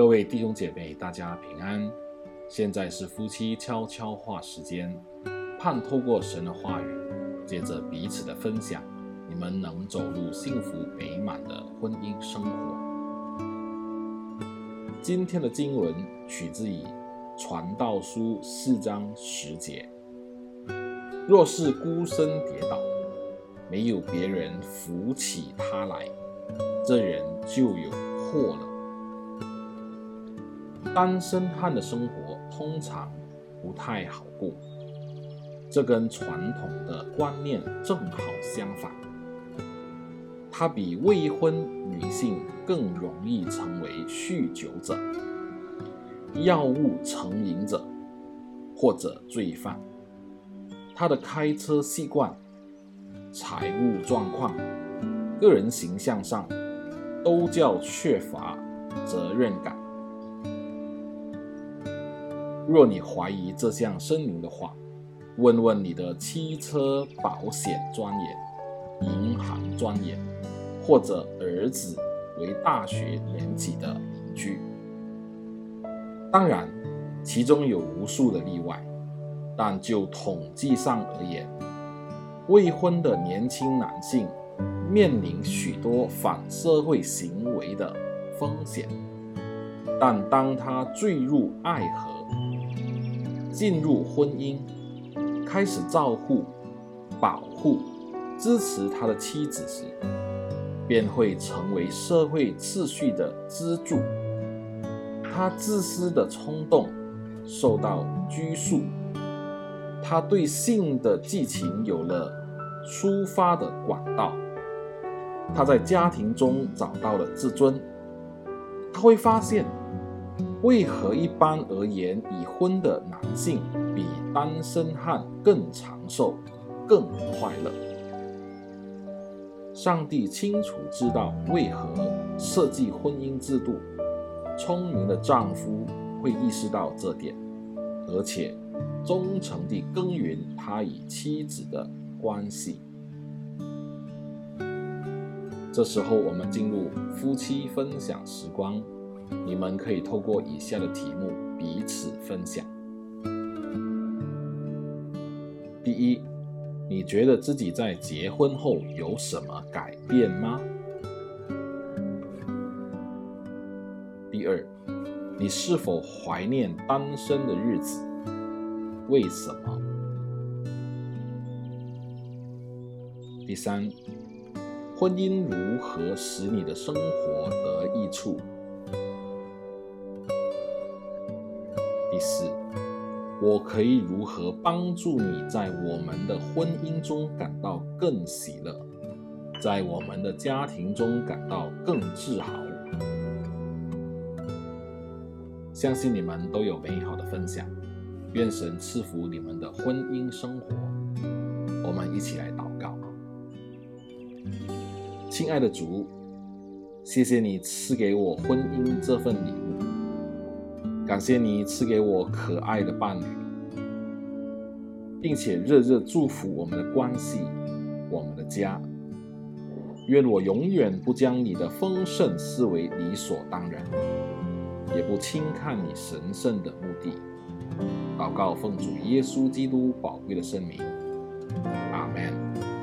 各位弟兄姐妹，大家平安。现在是夫妻悄悄话时间，盼透过神的话语，借着彼此的分享，你们能走入幸福美满的婚姻生活。今天的经文取自于传道书四章十节：若是孤身跌倒，没有别人扶起他来，这人就有祸了。单身汉的生活通常不太好过，这跟传统的观念正好相反。他比未婚女性更容易成为酗酒者、药物成瘾者或者罪犯。他的开车习惯、财务状况、个人形象上都较缺乏责任感。若你怀疑这项声明的话，问问你的汽车保险专员、银行专员，或者儿子为大学年级的邻居。当然，其中有无数的例外，但就统计上而言，未婚的年轻男性面临许多反社会行为的风险，但当他坠入爱河，进入婚姻，开始照顾、保护、支持他的妻子时，便会成为社会秩序的支柱。他自私的冲动受到拘束，他对性的激情有了抒发的管道。他在家庭中找到了自尊，他会发现。为何一般而言，已婚的男性比单身汉更长寿、更快乐？上帝清楚知道为何设计婚姻制度。聪明的丈夫会意识到这点，而且忠诚地耕耘他与妻子的关系。这时候，我们进入夫妻分享时光。你们可以透过以下的题目彼此分享。第一，你觉得自己在结婚后有什么改变吗？第二，你是否怀念单身的日子？为什么？第三，婚姻如何使你的生活得益处？第四，我可以如何帮助你在我们的婚姻中感到更喜乐，在我们的家庭中感到更自豪？相信你们都有美好的分享，愿神赐福你们的婚姻生活。我们一起来祷告。亲爱的主，谢谢你赐给我婚姻这份礼物。感谢你赐给我可爱的伴侣，并且热热祝福我们的关系，我们的家。愿我永远不将你的丰盛视为理所当然，也不轻看你神圣的目的。祷告奉主耶稣基督宝贵的圣名，阿门。